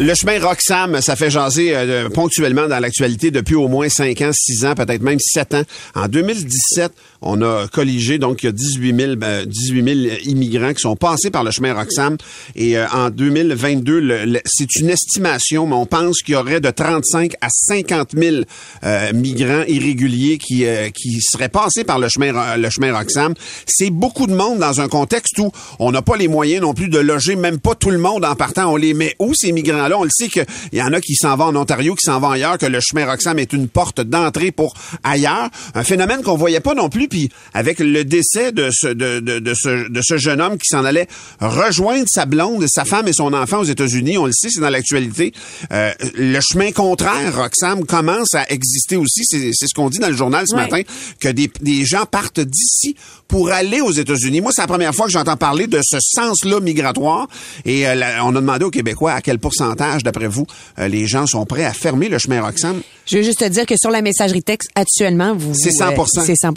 Le chemin Roxham, ça fait jaser euh, ponctuellement dans l'actualité depuis au moins 5 ans, 6 ans, peut-être même 7 ans. En 2017, on a colligé, donc il y a 18 000, ben, 18 000 immigrants qui sont passés par le chemin Roxham. Et euh, en 2022, le- le- c'est une estimation, mais on pense qu'il y aurait de 35 à 50 000 euh, migrants irréguliers qui, euh, qui seraient passés par le chemin, le chemin Roxham. C'est beaucoup de monde dans un contexte où on n'a pas les moyens non plus de loger même pas tout le monde en partant. On les met où, ces migrants-là? On le sait qu'il y en a qui s'en vont en Ontario, qui s'en vont ailleurs, que le chemin Roxham est une porte d'entrée pour ailleurs. Un phénomène qu'on voyait pas non plus. Puis avec le décès de ce, de, de, de ce, de ce jeune homme qui s'en allait rejoindre sa blonde, sa femme et son enfant aux États-Unis, on le sait, c'est dans l'actualité. Euh, le chemin contraire, Roxham, commence à exister aussi. C'est ce qu'on dit dans le journal ce matin, que des, des gens partent d'ici pour aller aux États-Unis. Moi, c'est la première fois que j'entends parler de ce sens-là migratoire. Et euh, la- on a demandé aux Québécois à quel pourcentage, d'après vous, euh, les gens sont prêts à fermer le chemin Roxham. Je veux juste te dire que sur la messagerie texte, actuellement, vous. C'est euh, 100%. c'est 100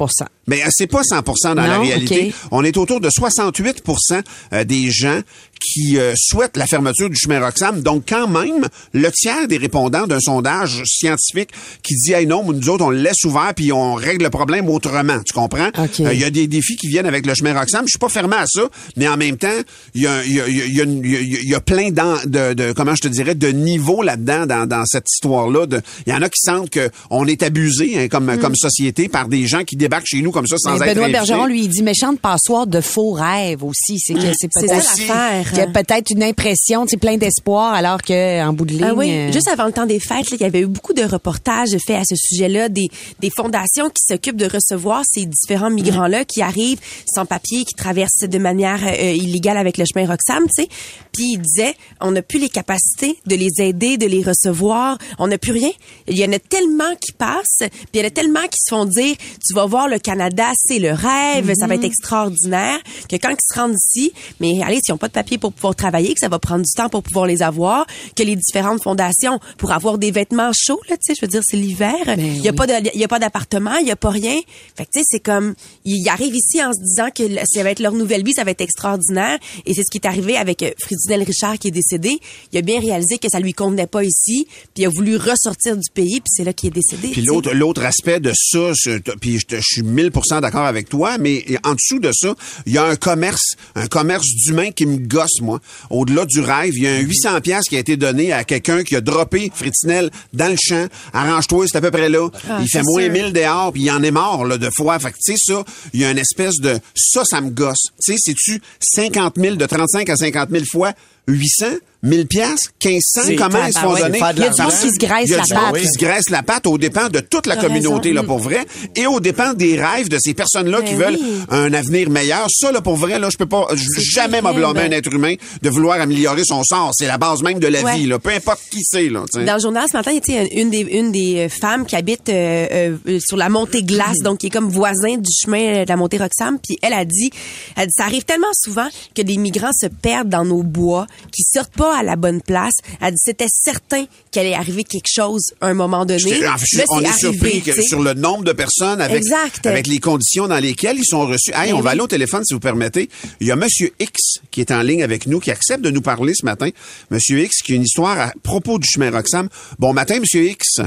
Mais euh, c'est pas 100% dans la réalité. On est autour de 68% euh, des gens qui euh, souhaitent la fermeture du chemin Roxham. Donc, quand même, le tiers des répondants d'un sondage scientifique qui dit, hey non, nous autres, on le laisse ouvert puis on règle le problème autrement. Tu comprends? Euh, Il y a des défis qui viennent avec le chemin Roxham. Je suis pas fermé à ça, mais en même temps, il y a, y y y plein de, de, comment je te dirais, de niveaux là-dedans, dans, dans cette histoire-là. Il y en a qui sentent qu'on est abusé hein, comme, comme société par des gens qui débarquent chez nous comme ça sans. Mais être Benoît. Bergeron, lui, il dit méchante passoire de faux rêves aussi. C'est que c'est C'est peut-être. Il y a peut-être une impression, c'est plein d'espoir, alors que en bout de ligne. Ah oui, euh, juste avant le temps des fêtes, là, il y avait eu beaucoup de reportages faits à ce sujet-là, des, des fondations qui s'occupent de recevoir ces différents migrants-là qui arrivent sans papier, qui traversent de manière euh, illégale avec le chemin Roxham, tu sais. Puis ils disaient, on n'a plus les capacités de les aider, de les recevoir, on n'a plus rien. Il y en a tellement qui passent, puis il y en a tellement qui se font dire, tu vas voir le Canada, c'est le rêve, ça va être extraordinaire, que quand ils se rendent ici, mais allez, s'ils n'ont pas de papier pour pouvoir travailler, que ça va prendre du temps pour pouvoir les avoir, que les différentes fondations pour avoir des vêtements chauds, là, tu sais, je veux dire, c'est l'hiver, il y a pas de, il y a pas d'appartement, il y a pas rien. Fait que tu sais, c'est comme, ils arrivent ici en se disant que ça va être leur nouvelle vie, ça va être extraordinaire, et c'est ce qui est arrivé avec euh, Fridunel Richard qui est décédé. Il a bien réalisé que ça lui convenait pas ici, puis il a voulu ressortir du pays, puis c'est là qu'il est décédé. Puis l'autre l'autre aspect de ça, puis je, suis 1000% d'accord avec toi, mais en dessous de ça, il y a un commerce, un commerce d'humains qui me gosse moi. Au-delà du rêve, il y a un 800 pièces qui a été donné à quelqu'un qui a droppé Fritinel dans le champ. Arrange-toi, c'est à peu près là. Ah, il fait moins sûr. 1000 dehors, puis il en est mort là de fois. Fait que tu sais ça, il y a une espèce de ça, ça me gosse. Tu sais, c'est-tu 50 000 de 35 à 50 000 fois 800, 1000 pièces, 1500, C'est- comment ils se font ouais, donner? Il y a du monde qui se graisse Il y a la du monde patte. qui se graisse la patte aux dépens de toute la communauté, raison. là, pour vrai, et aux dépens des rêves de ces personnes-là qui Ben veulent oui. un avenir meilleur. Ça, là, pour vrai, là, je peux pas, jamais m'oblâmer un être humain de vouloir améliorer son sort. C'est la base même de la Ouais. vie, là. Peu importe qui c'est, là. Dans le journal ce matin, il y a une des une des euh, femmes qui habite euh, euh, sur la montée glace, donc qui est comme voisin du chemin de la montée Roxham. Puis elle a dit, elle dit, ça arrive tellement souvent que des migrants se perdent dans nos bois, qui sortent pas à la bonne place. Elle dit, c'était certain qu'il allait arriver quelque chose à un moment donné. En fait, je- on est arrivé, surpris que sur le nombre de personnes avec, Exact. avec les conditions dans lesquelles ils sont reçus. Hey, Ben on va aller au téléphone si vous permettez. Il y a Monsieur X qui est en ligne avec nous, qui accepte de nous parler ce matin. Monsieur X qui a une histoire à propos du chemin Roxham. Bon matin, Monsieur X.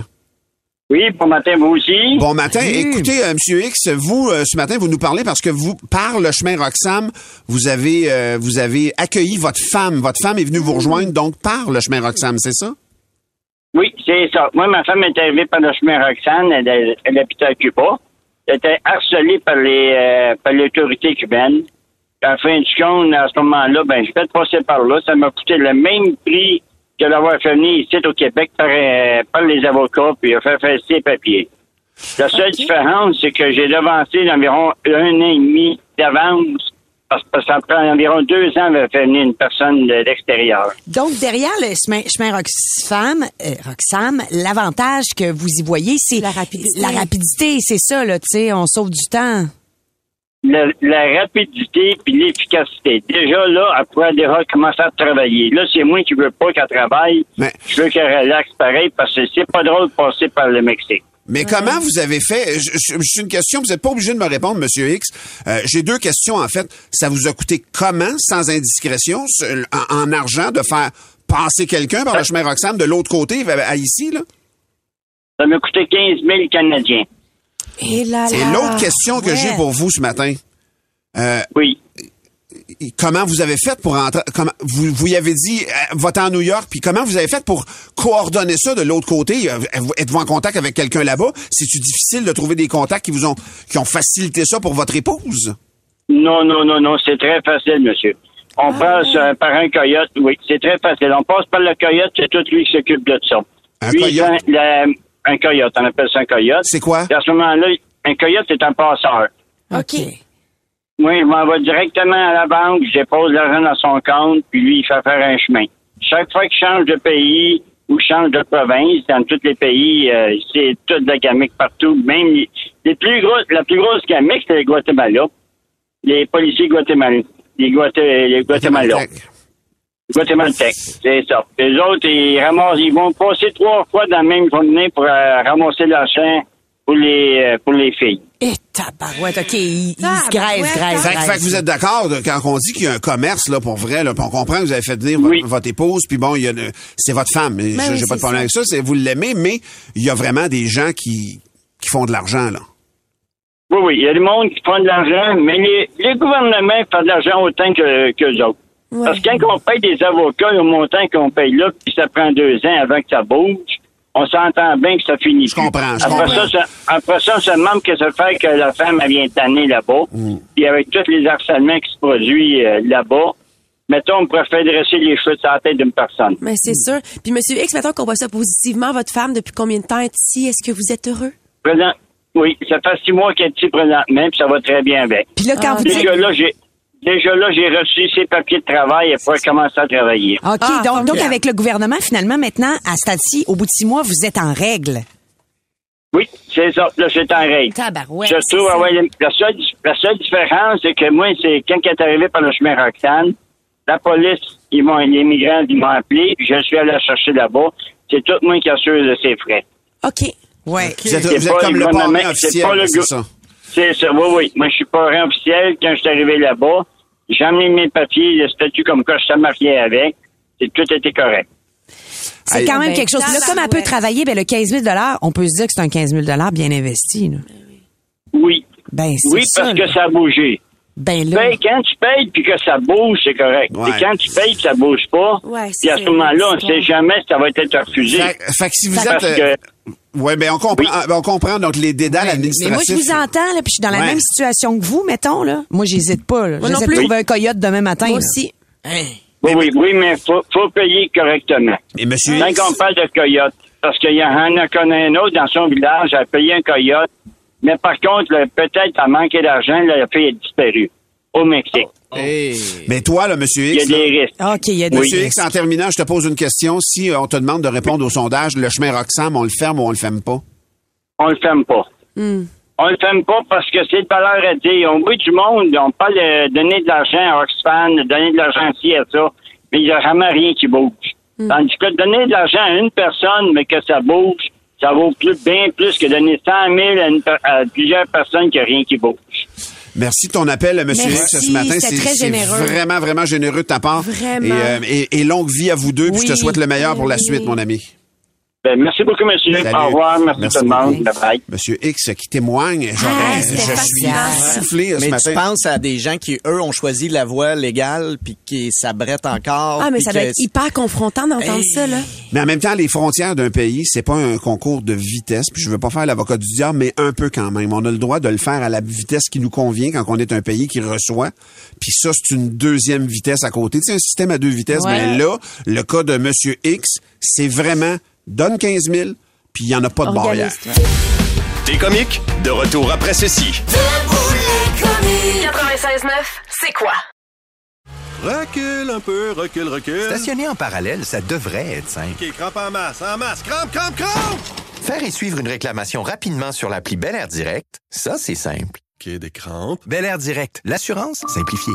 Oui, bon matin, vous aussi. Bon matin. Écoutez, euh, Monsieur X, vous euh, ce matin vous nous parlez parce que vous par le chemin Roxham, vous avez euh, vous avez accueilli votre femme. Votre femme est venue vous rejoindre donc par le chemin Roxham, c'est ça? Oui, c'est ça. Moi, ma femme est arrivée par le chemin Roxane. Elle, elle, elle habitait à Cuba. Elle était harcelée par les euh, par l'autorité cubaine. À la fin du compte, à ce moment-là, ben, je vais passer par là. Ça m'a coûté le même prix que l'avoir fait venir ici au Québec par, euh, par les avocats, puis il a fait faire ses papiers. La seule différence, c'est que j'ai devancé d'environ un an et demi d'avance parce que ça prend environ deux ans de faire venir une personne de l'extérieur. Donc, derrière le chemin, chemin Roxham, euh, Roxham, l'avantage que vous y voyez, c'est La rapidité. La rapidité, c'est ça, là, tu sais, on sauve du temps. La, la rapidité puis l'efficacité. Déjà là, elle pourrait déjà commencer à travailler. Là, c'est moi qui veux pas qu'elle travaille. Mais- Je veux qu'elle relaxe pareil parce que c'est pas drôle de passer par le Mexique. Mais comment vous avez fait? C'est une question, vous n'êtes pas obligé de me répondre, Monsieur X. Euh, J'ai deux questions, en fait. Ça vous a coûté comment, sans indiscrétion, en, en argent, de faire passer quelqu'un par le chemin Roxham de l'autre côté, à, à ici, là? Ça m'a coûté 15 000 Canadiens. Et là, C'est l'autre question que ouais. j'ai pour vous ce matin. Euh, Oui. comment vous avez fait pour entrer? Comment, vous, vous y avez dit, euh, va à New York, puis comment vous avez fait pour coordonner ça de l'autre côté? Euh, Êtes-vous en contact avec quelqu'un là-bas? C'est-tu difficile de trouver des contacts qui vous ont, qui ont facilité ça pour votre épouse? Non, non, non, non, c'est très facile, monsieur. On passe euh, par un coyote, oui, c'est très facile. On passe par le coyote, c'est tout lui qui s'occupe de ça. Un Lui, coyote? la- un coyote, on appelle ça un coyote. C'est quoi? Et à ce moment-là, un coyote, c'est un passeur. OK. Moi, je m'en vais directement à la banque, je dépose l'argent dans son compte, puis lui, il fait faire un chemin. Chaque fois qu'il change de pays ou change de province, dans tous les pays, euh, c'est toute la gamique partout. Même les, les plus grosses, la plus grosse gamique, c'est le Guatemala. Les policiers guatémalais. Les, Guaté, les Guatémalais. Guatémaltèques, c'est ça. Les autres, ils ramassent, ils vont passer trois fois dans la même journée pour euh, ramasser l'argent pour les euh, pour les filles. Et tabarouette, OK, il, il se Tabarouette, graisse, graisse, Fait, que- fait que vous êtes d'accord de- quand on dit qu'il y a un commerce là pour vrai là, on comprend que vous avez fait venir Oui. votre, épouse puis bon il y a le- c'est votre femme Ben j'ai oui, pas de problème avec ça c'est vous l'aimez mais il y a vraiment des gens qui qui font de l'argent là. Oui, oui, il y a du monde qui prend de l'argent, mais les, les gouvernements font de l'argent autant que qu'eux autres. Ouais. Parce que quand on paye des avocats au montant qu'on paye là, puis ça prend deux ans avant que ça bouge, on s'entend bien que ça finit. Je comprends, je après comprends. Ça, ça, après ça, on se demande que ça fait que la femme elle vient tanner là-bas. Mm. Puis avec tous les harcèlements qui se produisent euh, là-bas, mettons, on pourrait faire dresser les cheveux sur la tête d'une personne. Mais c'est sûr. Puis, Monsieur X, mettons qu'on voit ça positivement, votre femme, depuis combien de temps est ici? Est-ce que vous êtes heureux? Présent, oui, ça fait six mois qu'elle est ici présentement, puis ça va très bien avec. Puis là, quand Ah, vous dites... Là, j'ai déjà là, j'ai reçu ses papiers de travail et pourrait commencer à travailler. OK, Ah, donc, donc avec le gouvernement, finalement, maintenant, à Stati, au bout de six mois, vous êtes en règle. Oui, c'est ça. Là, c'est en règle. Tabarouette, Je trouve, ah ouais, la, seule, la seule différence, c'est que moi, c'est quand elle est arrivé par le chemin Roxane, la police, ils m'ont, les migrants, ils m'ont appelé, puis je suis allé la chercher là-bas. C'est tout moi qui assure de ses frais. OK. Ouais. Vous êtes, C'est vous êtes pas comme le le officiel, c'est ça. C'est ça, oui, oui. Moi, je suis parrain officiel. Quand je suis arrivé là-bas, j'ai amené mes papiers, le statut comme quoi je suis marié avec. Et tout était correct. C'est quand même Ben, quelque chose. Là, comme elle peut travailler, ben, le 15 000 on peut se dire que c'est un 15 000 bien investi. Là. Oui. Ben, c'est Oui, ça. parce là. que ça a bougé. Ben là, Paye, quand tu payes puis que ça bouge, c'est correct. Ouais. Et quand tu payes que ça bouge pas, Ouais, puis à ce moment-là, on ne sait jamais si ça va être refusé. Fait, fait que si vous Parce êtes que- euh, ouais ben on comprend ben, on comprend donc les dédales Ouais, mais administratifs. moi, je vous entends, là, puis je suis dans la Ouais. même situation que vous, mettons, là. Moi, j'hésite pas, là. Moi non plus. trouver un coyote demain matin. Moi là. aussi. Oui, oui, oui, mais faut, faut payer correctement. Et monsieur Quand X, on parle de coyote, parce qu'il y en a connaît un autre dans son village, elle a payé un coyote, mais par contre, peut-être a manqué d'argent, la fille est disparue au Mexique. mais toi là monsieur Il y a X, là, des risques. OK, il y a des Monsieur risques. X, en terminant, je te pose une question. Si euh, on te demande de répondre au sondage, le chemin Roxham, on le ferme ou on le ferme pas? On le ferme pas. On le ferme pas parce que c'est de valeur à dire. Au bout du monde, on parle de donner de l'argent à Oxfam, de donner de l'argent ci à ça, mais il n'y a jamais rien qui bouge. Tandis que donner de l'argent à une personne, mais que ça bouge, ça vaut plus, bien plus que donner 100 000 à, une à plusieurs personnes qui a rien qui bouge. Merci de ton appel, Monsieur Merci, X, ce matin. C'est très c'est généreux. vraiment, vraiment généreux de ta part. Vraiment. Et, euh, et- et longue vie à vous deux. Puis je te Oui. souhaite le meilleur pour la Oui. suite, mon ami. Ben, merci beaucoup, monsieur. Salut. Au revoir. Merci, Merci tout le monde. Bye bye. Monsieur X qui témoigne, Ah, je suis soufflé euh, ce Mais matin. tu penses à des gens qui, eux, ont choisi la voie légale puis qui s'abrettent encore. Ah, mais ça doit être hyper confrontant d'entendre Hey. ça, là. Mais en même temps, les frontières d'un pays, c'est pas un concours de vitesse. Puis je veux pas faire l'avocat du diable, mais un peu quand même. On a le droit de le faire à la vitesse qui nous convient quand on est un pays qui reçoit. Puis ça, c'est une deuxième vitesse à côté. C'est un système à deux vitesses. Ouais. Mais là, le cas de Monsieur X, c'est vraiment donne 15 000, puis il y en a pas de barrière. T'es comique? De retour après ceci. 96.9, c'est quoi? Recule un peu, recule, recule. Stationner en parallèle, ça devrait être simple. OK, crampe en masse, en masse, crampe, crampe, crampe! Faire et suivre une réclamation rapidement sur l'appli Bel Air Direct, ça, c'est simple. OK, des crampes. Bel Air Direct, l'assurance simplifiée.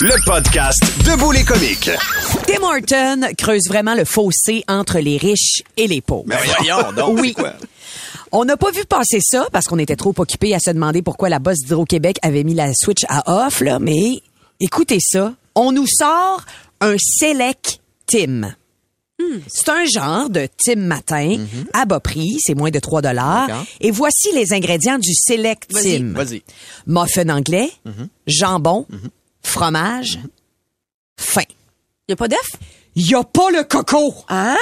Le podcast Debout les comiques. Tim Horton creuse vraiment le fossé entre les riches et les pauvres. Ben voyons donc. Oui. On n'a pas vu passer ça parce qu'on était trop occupés à se demander pourquoi la boss d'Hydro-Québec avait mis la switch à off, là, mais écoutez ça. On nous sort un Select Tim. C'est un genre de Tim matin à bas prix, c'est moins de 3 dollars. Et voici les ingrédients du Select Vas-y, Tim. vas-y. Muffin anglais, jambon, fromage, fin. A pas d'œuf? Il y a pas le coco. Ah!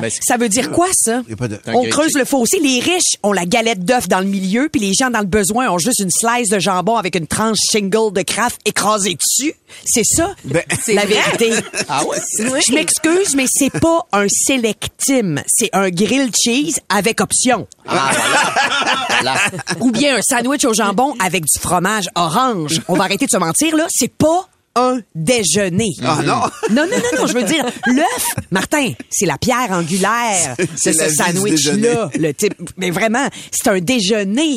Ben, c'est- Ça veut dire quoi, ça? Il y a pas de- On creuse le fossé. Les riches ont la galette d'œuf dans le milieu, puis les gens dans le besoin ont juste une slice de jambon avec une tranche shingle de craft écrasée dessus. C'est ça, Ben, c'est la vérité. Ah ouais? Je m'excuse, mais c'est pas un selectim. C'est un grilled cheese avec option. Ah, voilà. Ou bien un sandwich au jambon avec du fromage orange. On va arrêter de se mentir, là. C'est pas un déjeuner. Ah non! Non, non, non, non, je veux dire, l'œuf, Martin, c'est la pierre angulaire de ce sandwich-là. Le type, mais vraiment, c'est un déjeuner.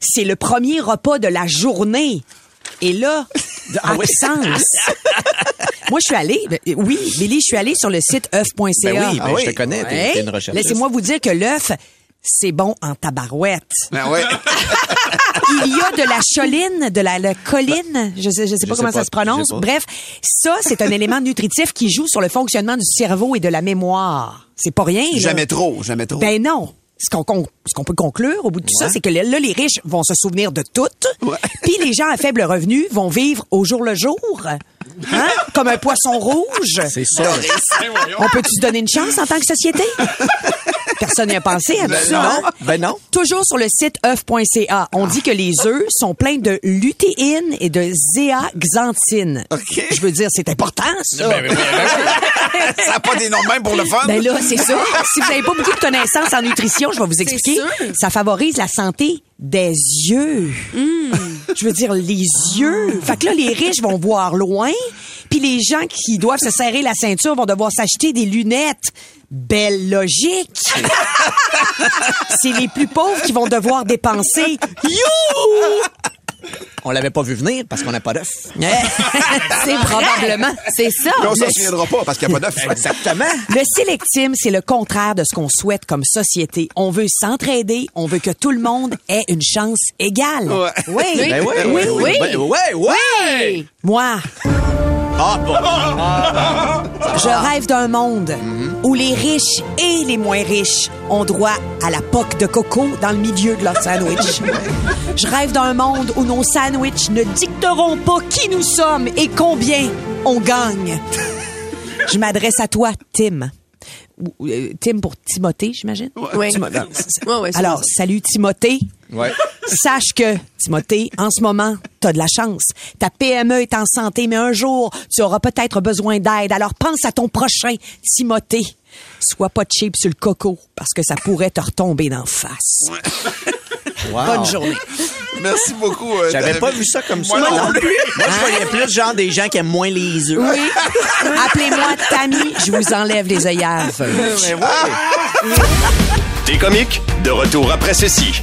C'est le premier repas de la journée. Et là, Ah oui? absence. Moi, je suis allée, ben, oui, Billy, je suis allée sur le site œuf.ca. Ben oui, ben Ah oui? je te connais, Ouais. t'es une recherche. Laissez-moi vous dire que l'œuf, c'est bon en tabarouette. Ben ouais. Il y a de la choline, de la, la colline, je sais, je sais pas sais comment pas, ça se prononce. Bref, ça, c'est un élément nutritif qui joue sur le fonctionnement du cerveau et de la mémoire. C'est pas rien. là. Jamais trop, jamais trop. Ben non. Ce qu'on con- ce qu'on peut conclure au bout de tout ça, c'est que là, les riches vont se souvenir de tout. Puis les gens à faible revenu vont vivre au jour le jour. Hein? Comme un poisson rouge. C'est ça. On peut-tu se donner une chance en tant que société? Personne n'y a pensé à tout ça. hein? non, ben non. Toujours sur le site œuf.ca, on dit que les œufs sont pleins de lutéine et de zéaxanthine. Je veux dire, c'est important, ça. Ben Ça n'a pas des noms même pour le fun? Ben là, c'est ça. Si vous n'avez pas beaucoup de connaissances en nutrition, je vais vous expliquer. sûr. Ça favorise la santé des yeux. Je veux dire, les yeux. Fait que là, les riches vont voir loin, puis les gens qui doivent se serrer la ceinture vont devoir s'acheter des lunettes. Belle logique. C'est les plus pauvres qui vont devoir dépenser. You! On l'avait pas vu venir parce qu'on n'a pas d'œuf. C'est probablement. C'est ça. Puis on s'en Le- souviendra pas parce qu'il n'y a pas d'œuf. Exactement. Le sélectime, c'est le contraire de ce qu'on souhaite comme société. On veut s'entraider, on veut que tout le monde ait une chance égale. Ouais. Oui. Ben ouais, oui, ouais, oui. ouais, ouais, ouais. Moi, Ah bon. je rêve d'un monde où les riches et les moins riches ont droit à la poque de coco dans le milieu de leur sandwich. Je rêve d'un monde où nos sandwichs ne dicteront pas qui nous sommes et combien on gagne. Je m'adresse à toi, Tim. Euh, Tim pour Timothée, j'imagine? Oui. Ouais, ouais, Alors, salut Timothée. Ouais. Sache que, Timothée, en ce moment, t'as de la chance. Ta PME est en santé, mais un jour, tu auras peut-être besoin d'aide. Alors pense à ton prochain, Timothée. Sois pas cheap sur le coco, parce que ça pourrait te retomber d'en face. Wow. Bonne journée. Merci beaucoup. euh, J'avais pas vu ça comme ça. Moi non non. plus. Moi, je voyais plus genre des gens qui aiment moins les œufs. Oui. Appelez-moi Tammy, je vous enlève les œillères. Mais ouais. T'es comique? De retour après ceci.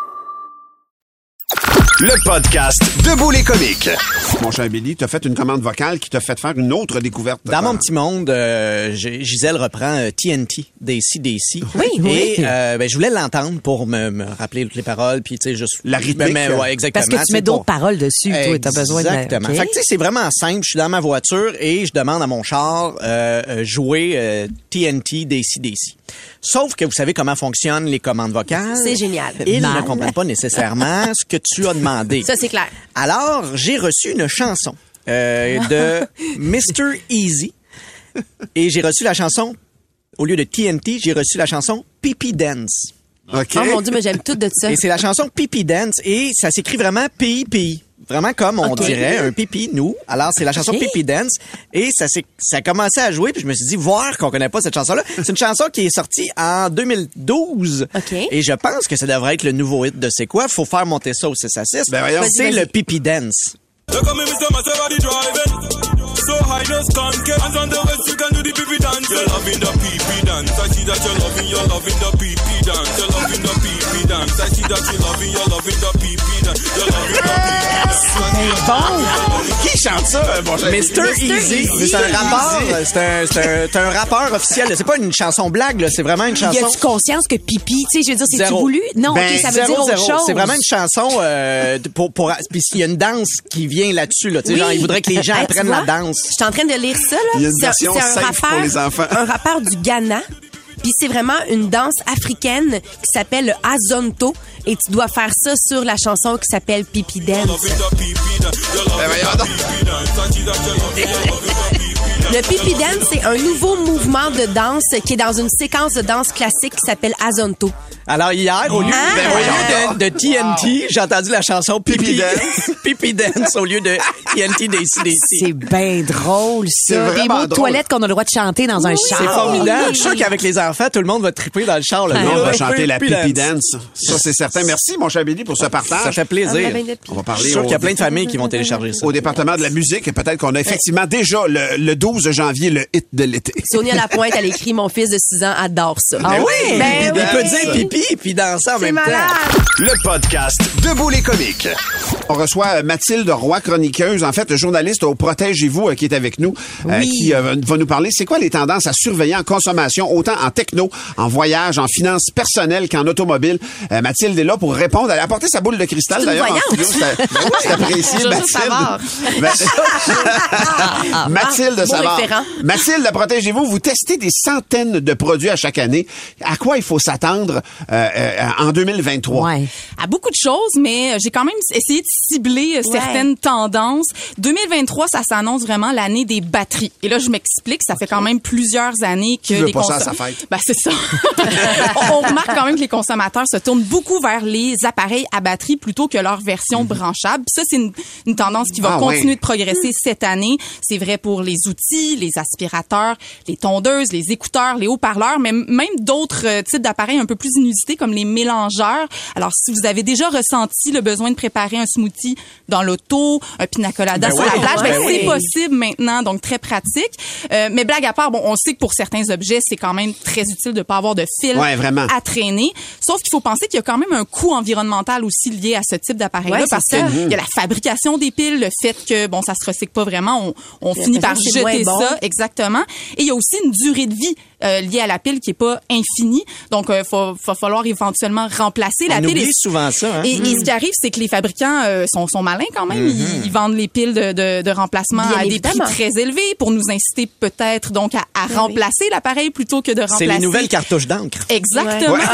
Le podcast de les comiques. Mon cher Billy, t'as fait une commande vocale qui t'a fait faire une autre découverte. Dans mon petit monde, euh, Gisèle reprend euh, TNT des CDC. Oui, oui. Et euh, ben, je voulais l'entendre pour me, me rappeler toutes les paroles, puis tu sais juste La rythmique. Ben, mais, ouais, exactement. Parce que tu mets d'autres pour- paroles dessus, toi, t'as besoin de... Exactement. OK. Fait que tu sais, c'est vraiment simple. Je suis dans ma voiture et je demande à mon char euh, euh, jouer euh, TNT des CDC. Sauf que vous savez comment fonctionnent les commandes vocales. C'est génial. Ils Mal. ne comprennent pas nécessairement ce que tu as demandé. Ça, c'est clair. Alors, j'ai reçu une chanson euh, de Mr. Easy. Et j'ai reçu la chanson, au lieu de TNT, j'ai reçu la chanson Pipi Dance. Oh mon Dieu, mais j'aime tout de ça. Et c'est la chanson Pipi Dance et ça s'écrit vraiment P.I.P. Vraiment comme on dirait un pipi, nous. Alors, c'est la chanson Ok. Pipi Dance. Et ça, s'est- ça a commencé à jouer, puis je me suis dit, voir qu'on connaît pas cette chanson-là. C'est une chanson qui est sortie en 2012. Ok. Et je pense que ça devrait être le nouveau hit de C'est quoi? Faut faire monter ça au 6 à 6. Ben voyons. C'est le. Pipi Dance. Look at me, Mr. Maserati driving. So high, can't get hands on the west, you can do the pee dance. You're loving the pee dance. I see that you're loving, you're loving the pee dance. You're loving the pee dance. I see that you're loving, you're loving the pee dance. You're loving the pee dance. Qui chante ça, euh, mon cher Mr. Easy? C'est un rappeur, c'est un, un, un rappeur officiel. C'est pas une chanson blague, là. C'est vraiment une Y chanson. a-tu conscience que pipi, tu sais, je veux dire, c'est-tu voulu? Non, Ben, OK, ça veut Zéro, dire autre zéro. chose. C'est vraiment une chanson euh, pour pour puis il y a une danse qui vient là-dessus là, tu sais Oui. genre il voudrait que les gens apprennent la danse. Je suis en train de lire ça, là. Il y a une C'est un- version c'est un safe pour rappeur- les enfants. Un rappeur du Ghana. Puis c'est vraiment une danse africaine qui s'appelle le Azonto. Et tu dois faire ça sur la chanson qui s'appelle Pipi Dance. Le Pipi Dance, c'est un nouveau mouvement de danse qui est dans une séquence de danse classique qui s'appelle Azonto. Alors hier au lieu, Ah! ben, au lieu de, de TNT, j'ai entendu la chanson Pipi Dance, Pipi Dance au lieu de TNT des C'est bien drôle, C'est ça. Des vraiment mots de toilette qu'on a le droit de chanter dans un char. C'est formidable. Je suis sûr qu'avec les enfants, tout le monde va triper dans le char. Là. Le monde va chanter la pipi dance. Ça, c'est certain. Merci, mon cher Billy, pour ce partage. Ça fait plaisir. Ah, On va Je parler suis sûr au, qu'il y a plein de familles qui vont télécharger ça. au département de la musique. Et peut-être qu'on a effectivement déjà le, le 12 janvier le hit de l'été. Sonia Lapointe, elle écrit Mon fils de 6 ans adore ça. Ah oui! Ben il oui. peut dire pipi puis danser en même malade. temps. Le podcast de les comiques. On reçoit euh, Mathilde Roy, chroniqueuse, en fait, journaliste au Protégez-vous, euh, qui est avec nous, euh, Oui. qui euh, va nous parler. C'est quoi les tendances à surveiller en consommation, autant en techno, en voyage, en finances personnelles qu'en automobile? Euh, Mathilde est là pour répondre. Elle a apporté sa boule de cristal, d'ailleurs. C'est ben oui, c'est apprécié, Mathilde. Savard. Ma- Mathilde Savard. référent. Mathilde, protégez-vous. Vous testez des centaines de produits à chaque année. À quoi il faut s'attendre euh, euh, en 2023? Ouais. à beaucoup de choses, mais j'ai quand même essayé de cibler euh, Ouais. certaines tendances. 2023, ça s'annonce vraiment l'année des batteries. Et là, je m'explique, ça fait quand même plusieurs années que les pas ça à consom- sa fête? Ben, c'est ça. on, remarque quand même que les consommateurs se tournent beaucoup vers les appareils à batterie plutôt que leur version branchable. Puis ça, c'est une, une tendance qui va Mhm. Ah, continuer ouais. de progresser cette année. C'est vrai pour les outils, les aspirateurs, les tondeuses, les écouteurs, les haut-parleurs, mais même d'autres euh, types d'appareils un peu plus inusités comme les mélangeurs. Alors, si vous avez déjà ressenti le besoin de préparer un smoothie dans l'auto, un pina colada Ben sur oui, la plage, ben, ben c'est oui. possible maintenant, donc très pratique. Euh, mais blague à part, bon, on sait que pour certains objets, c'est quand même très utile de pas avoir de fil Ouais, vraiment. à traîner. Sauf qu'il faut penser qu'il y a quand même un coût environnemental aussi lié à ce type d'appareil-là, Ouais, parce ça. que il y a la fabrication des piles, le fait que bon, ça se recycle pas vraiment, on, on finit par jeter bon. ça, exactement. Et il y a aussi une durée de vie euh, liée à la pile qui est pas infinie, donc il va, va falloir éventuellement remplacer la pile. Et- souvent ça. Hein? et, et ce qui arrive, c'est que les fabricants euh, sont, sont malins quand même. ils, ils vendent les piles de, de, de remplacement Bien à des prix très élevés pour nous inciter peut-être donc à, à remplacer l'appareil plutôt que de remplacer. C'est les nouvelles cartouches d'encre. Exactement.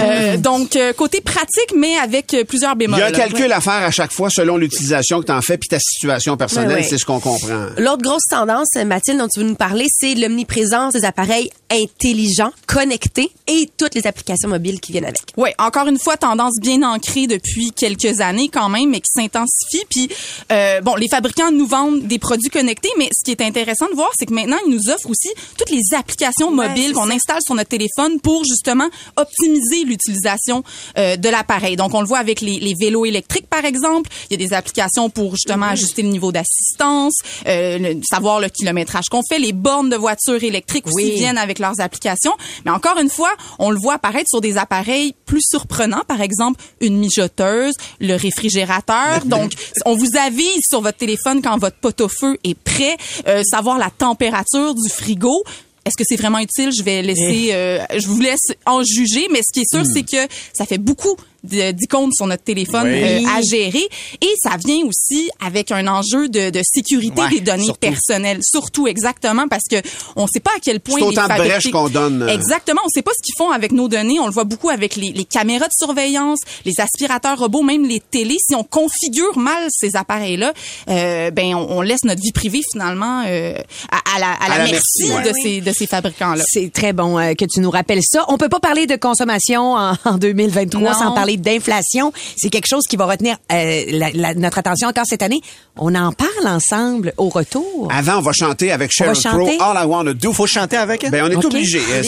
Euh, donc euh, côté pratique, mais avec euh, plusieurs Il bémols. y a un calcul à faire à chaque fois selon l'utilisation que tu en fais puis ta situation personnelle, Ouais, ouais. c'est ce qu'on comprend. L'autre grosse tendance, Mathilde, dont tu veux nous parler, c'est l'omniprésence des appareils intelligents, connectés et toutes les applications mobiles qui viennent avec. Oui, encore une fois, tendance bien ancrée depuis quelques années quand même, mais qui s'intensifie. Puis, euh, bon, les fabricants nous vendent des produits connectés, mais ce qui est intéressant de voir, c'est que maintenant, ils nous offrent aussi toutes les applications mobiles qu'on installe sur notre téléphone pour justement optimiser l'utilisation euh, de l'appareil. Donc, on le voit avec les, les vélos électriques, par exemple. Il y a des applications pour justement ajuster le niveau d'assistance, euh, savoir le kilométrage qu'on fait. Les bornes de voitures électriques aussi Oui. viennent avec avec leurs applications. Mais encore une fois, on le voit apparaître sur des appareils plus surprenants, par exemple une mijoteuse, le réfrigérateur. Donc, on vous avise sur votre téléphone quand votre pot-au-feu est prêt, euh, savoir la température du frigo. Est-ce que c'est vraiment utile? Je vais laisser, euh, je vous laisse en juger, mais ce qui est sûr, c'est que ça fait beaucoup d'icônes sur notre téléphone Oui. euh, à gérer et ça vient aussi avec un enjeu de, de sécurité Ouais, des données surtout. personnelles surtout exactement parce que on sait pas à quel point C'est les autant de fabriqués- brèches qu'on donne, euh. exactement on sait pas ce qu'ils font avec nos données on le voit beaucoup avec les, les caméras de surveillance les aspirateurs robots même les télés si on configure mal ces appareils là ben on, on laisse notre vie privée finalement euh, à, à la, à la À la merci, merci, ouais. de ces de ces fabricants là C'est très bon euh, que tu nous rappelles ça. On peut pas parler de consommation en, en 2023 Non. sans parler d'inflation. C'est quelque chose qui va retenir euh, la- la- notre attention encore cette année. On en parle ensemble au retour. Avant, on va chanter avec On va Sheryl Crow, chanter? All I Wanna Do. Faut chanter avec elle? Ben, on est Ok. obligé. Euh,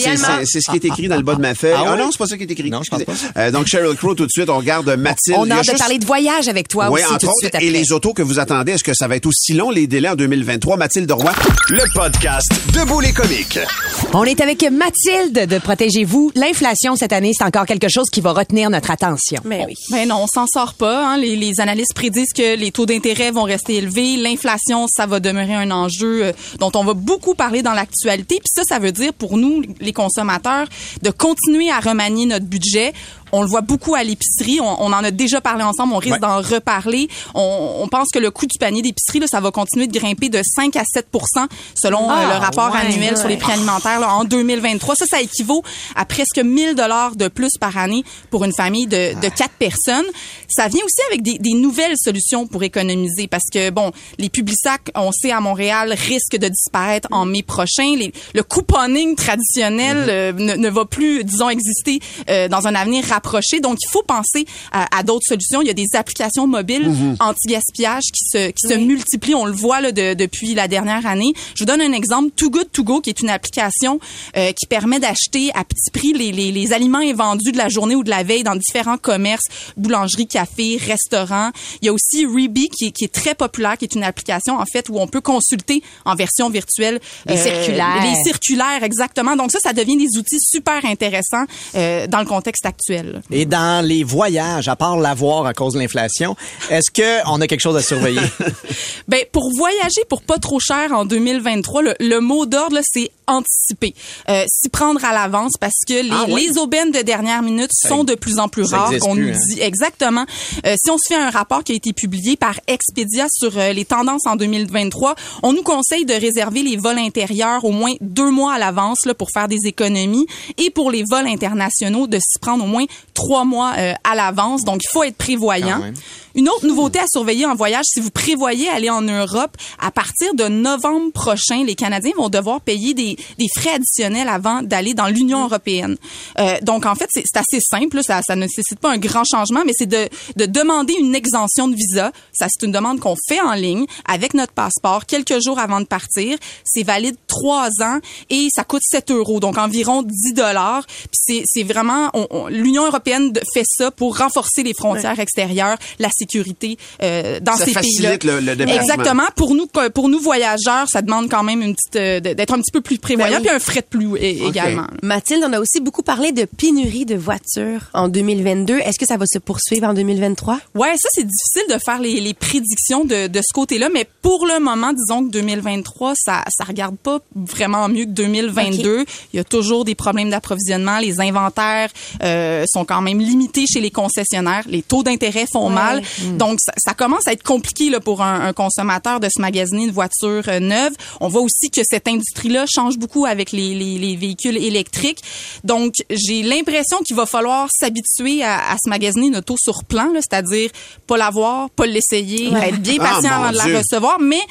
C'est ce qui est écrit dans le bas de ma feuille. Ah Ah, ouais? non, c'est pas ça qui est écrit. Non, je pense Excusez. Euh, donc, Sheryl Crow, tout de suite, on regarde Mathilde. On a hâte de juste- parler de voyage avec toi Oui, aussi entre tout de autres. suite après. Et les autos que vous attendez, est-ce que ça va être aussi long, les délais en 2023? Mathilde Roy. Le podcast Debout les comiques. On est avec Mathilde de Protégez-vous. L'inflation cette année, c'est encore quelque chose qui va retenir notre attention. Mais oui. Ben non, on s'en sort pas. Hein. Les, les analystes prédisent que les taux d'intérêt vont rester élevés. L'inflation, ça va demeurer un enjeu euh, dont on va beaucoup parler dans l'actualité. Puis ça, ça veut dire pour nous, les consommateurs, de continuer à remanier notre budget. On le voit beaucoup à l'épicerie. On, on en a déjà parlé ensemble. On risque Ouais. d'en reparler. On, on pense que le coût du panier d'épicerie, là, ça va continuer de grimper de 5 à 7 selon euh, Ah, le rapport ouais, annuel sur les prix alimentaires là, en 2023. Ça, ça équivaut à presque 1000 dollars de plus par année pour une famille de, de quatre personnes. Ça vient aussi avec des, des nouvelles solutions pour économiser parce que, bon, les publisacs, on sait, à Montréal, risquent de disparaître en mai prochain. Les- le couponing traditionnel euh, ne, ne va plus, disons, exister euh, dans un avenir Donc, il faut penser à, à d'autres solutions. Il y a des applications mobiles Mhm. anti-gaspillage qui se, qui se multiplient. On le voit là, de- depuis la dernière année. Je vous donne un exemple. Too Good To Go, qui est une application euh, qui permet d'acheter à petit prix les, les, les aliments invendus de la journée ou de la veille dans différents commerces, boulangeries, cafés, restaurants. Il y a aussi Reebie, qui est, qui est très populaire, qui est une application, en fait, où on peut consulter en version virtuelle Les circulaires. Les circulaires, exactement. Donc ça, ça devient des outils super intéressants euh, dans le contexte actuel. Et dans les voyages, à part l'avoir à cause de l'inflation, est-ce que on a quelque chose à surveiller? Ben pour voyager pour pas trop cher en 2023, le, le mot d'ordre c'est anticiper, euh, s'y prendre à l'avance parce que les, Ah oui? les aubaines de dernière minute sont de plus en plus ça rares. On nous hein. dit exactement. Euh, si on se fait un rapport qui a été publié par Expedia sur euh, les tendances en 2023, on nous conseille de réserver les vols intérieurs au moins deux mois à l'avance pour faire des économies et pour les vols internationaux de s'y prendre au moins trois mois euh, à l'avance. Donc il faut être prévoyant. Une autre nouveauté à surveiller en voyage, si vous prévoyez aller en Europe, à partir de novembre prochain, les Canadiens vont devoir payer des, des frais additionnels avant d'aller dans l'Union européenne. Euh, donc, en fait, c'est assez simple. là. Ça, ça ne nécessite pas un grand changement, mais c'est de, de demander une exemption de visa. Ça, c'est une demande qu'on fait en ligne avec notre passeport quelques jours avant de partir. C'est valide trois ans et ça coûte 7 euros, donc environ 10 dollars. Puis c'est- c'est vraiment... on- on- L'Union européenne fait ça pour renforcer les frontières extérieures, la sécurité euh, dans Ça ces pays-là. facilite le- le déplacement. Exactement. Pour nous, pour nous voyageurs, ça demande quand même une petite euh, d'être un petit peu plus prévoyant, Ben oui. puis un frais de plus é- également. Mathilde, on a aussi beaucoup parlé de pénurie de voitures en 2022. Est-ce que ça va se poursuivre en 2023? Ouais, ça c'est difficile de faire les, les prédictions de, de ce côté-là, mais pour le moment, disons que 2023, ça ça regarde pas vraiment mieux que 2022. Il y a toujours des problèmes d'approvisionnement, les inventaires euh, sont quand même limités chez les concessionnaires, les taux d'intérêt font Ouais. mal, Mm. donc ça, ça commence à être compliqué là pour un, un consommateur de se magasiner une voiture euh, neuve. On voit aussi que cette industrie-là change beaucoup avec les, les, les véhicules électriques, donc j'ai l'impression qu'il va falloir s'habituer à, à se magasiner une auto sur plan, c'est-à-dire pas l'avoir, pas l'essayer, Ouais. être bien Ah, patient avant de Dieu. la recevoir, mais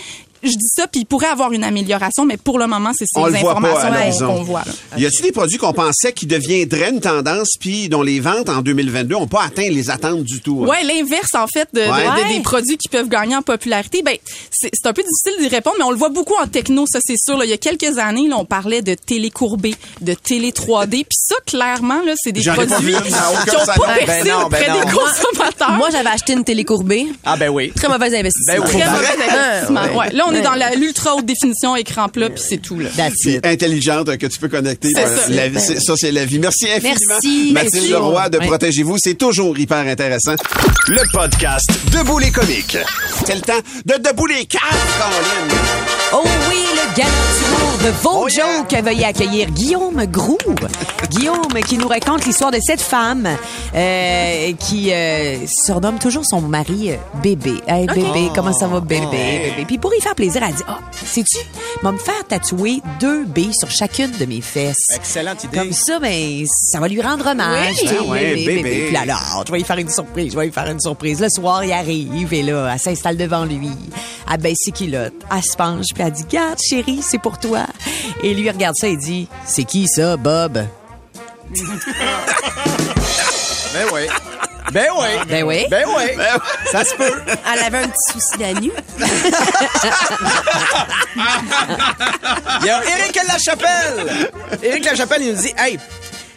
je dis ça, puis il pourrait avoir une amélioration, mais pour le moment, c'est ces On le voit pas informations qu'on voit. Y a-t-il des produits qu'on pensait qui deviendraient une tendance puis dont les ventes en 2022 n'ont pas atteint les attentes du tout? hein? Ouais, l'inverse en fait de, de- Ouais. de- des produits qui peuvent gagner en popularité. Ben c'est un peu difficile d'y répondre, mais on le voit beaucoup en techno, ça c'est sûr. là. Il y a quelques années, là, on parlait de télé courbée, de télé 3D, puis ça clairement là, c'est des pas produits qui aucun ont pas percé Ben non, ben auprès non. des consommateurs. Moi, j'avais acheté une télé courbée. Ah ben oui. Très mauvais investissement. Ben oui. Très mauvais investissement. Ah. Ouais, là, on est dans la- l'ultra haute définition, écran plat, puis c'est tout. Là. Puis intelligente que tu peux connecter. Euh, ça. c'est- ça, c'est la vie. Merci infiniment. Merci, Mathilde merci. Leroy de Ouais. Protégez-vous. C'est toujours hyper intéressant. Le podcast Debout les comiques. C'est le temps de Debout les quatre, Caroline. Oh oui, le galant de Oh, Vos Joke. Veuillez accueillir Guillaume Groux. Guillaume qui nous raconte l'histoire de cette femme euh, qui euh, surnomme toujours son mari euh, bébé. Hey bébé, comment ça va bébé, bébé? Puis pour y faire plaisir, elle dit, ah, sais-tu, va me faire tatouer deux B sur chacune de mes fesses. Excellente idée. Comme ça, ben, ça va lui rendre hommage. Oui. Ah ouais, bébé, bébé. bébé. Puis là, alors, je vais lui faire une surprise, je vais lui faire une surprise. Le soir, il arrive et là, elle s'installe devant lui. Elle baisse ses culottes, elle se penche, puis elle dit, garde, chérie, c'est pour toi. Et lui, il regarde ça et dit, c'est qui ça, Bob? Ben oui. Ben oui. Ben oui. Ben oui. Ça se peut. Elle avait un petit souci la nuit. Il y a Éric Lachapelle. Éric Lachapelle, il nous dit, hey,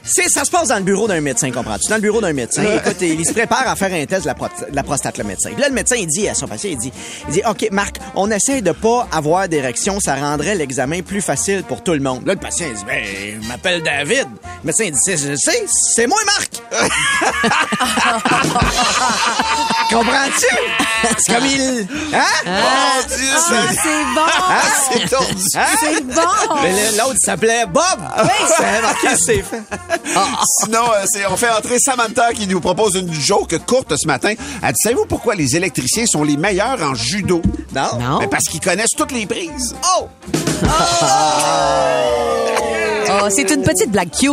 c'est, ça se passe dans le bureau d'un médecin, comprends-tu? Dans le bureau d'un médecin. Écoute, il se prépare à faire un test de la, pro- de la prostate, le médecin. Puis là, le médecin, il dit à son patient, il dit, il dit, OK, Marc, on essaie de pas avoir d'érection, ça rendrait l'examen plus facile pour tout le monde. Là, le patient, il dit, ben, je m'appelle David. Le médecin, il dit, je sais, c'est moi, Marc. Comprends-tu? C'est comme il, hein? Mon Dieu, Ah, c'est bon! Hein? c'est tordu. Hein? C'est bon! Mais le- l'autre s'appelait Bob. Oui, c'est marqué, c'est fait. Sinon, euh, c'est- on fait entrer Samantha qui nous propose une joke courte ce matin. Elle dit, savez-vous pourquoi les électriciens sont les meilleurs en judo? Non. Non. Ben, parce qu'ils connaissent toutes les prises. Oh! Oh, c'est une petite blague cute.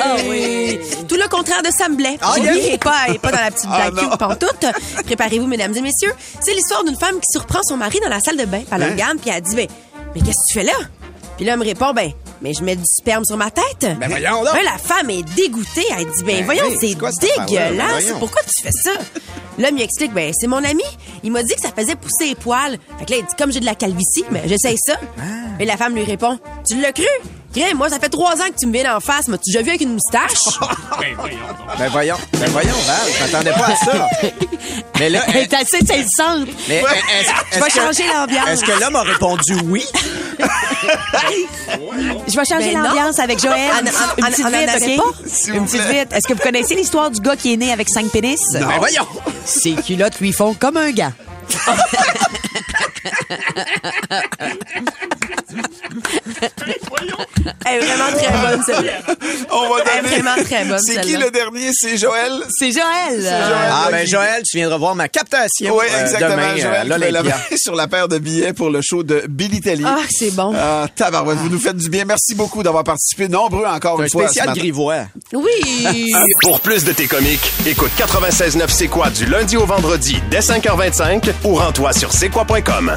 Ah oui. Tout le contraire de Sam Blais. Ah, yes. est pas, il est pas dans la petite Ah, blague cute pantoute. Préparez-vous, mesdames et messieurs. C'est l'histoire d'une femme qui surprend son mari dans la salle de bain. Elle le Hein? regarde, puis elle dit, ben, mais qu'est-ce que tu fais là? Puis là, elle me répond, ben, mais je mets du sperme sur ma tête. Ben voyons. Là, la femme est dégoûtée. Elle dit, ben, Ben voyons, c'est? Ben dégueulasse. Pourquoi tu fais ça? L'homme lui explique, ben, c'est mon ami. Il m'a dit que ça faisait pousser les poils. Fait que là, il dit, comme j'ai de la calvitie, mais j'essaye ça. Ah. Et la femme lui répond, tu l'as cru? Crème, moi, ça fait trois ans que tu me viens en face. M'as-tu déjà vu avec une moustache? Ben voyons, ben voyons, Val, je m'attendais pas à ça. Mais là, Elle est assez saisissante. mais est-ce, Je vais que- changer l'ambiance. Est-ce que l'homme a répondu oui? Je vais changer Ben l'ambiance avec Joël. En- Une, en- une en- petite en vite, OK? pas? Une petite vite. Est-ce que vous connaissez l'histoire du gars qui est né avec cinq pénis? Ben voyons. Ses culottes lui font comme un gant. Elle est vraiment très bonne, celle-là. On va Elle est donner. vraiment très bonne, C'est qui celle-là. le dernier? C'est Joël? C'est Joël. Ah ben Joël, tu viendras voir ma captation Oui, euh, exactement. demain Joël euh, qui va l'Olympia. laver sur la paire de billets pour le show de Billy Telly. Ah, c'est bon. Ah, tabarouette, vous nous faites du bien. Merci beaucoup d'avoir participé. Nombreux encore Un une fois. ce spécial matin. grivois. Oui. Pour plus de tes comiques, écoute 96.9 C'est quoi du lundi au vendredi dès 5h25 ou rends-toi sur c'est quoi.com.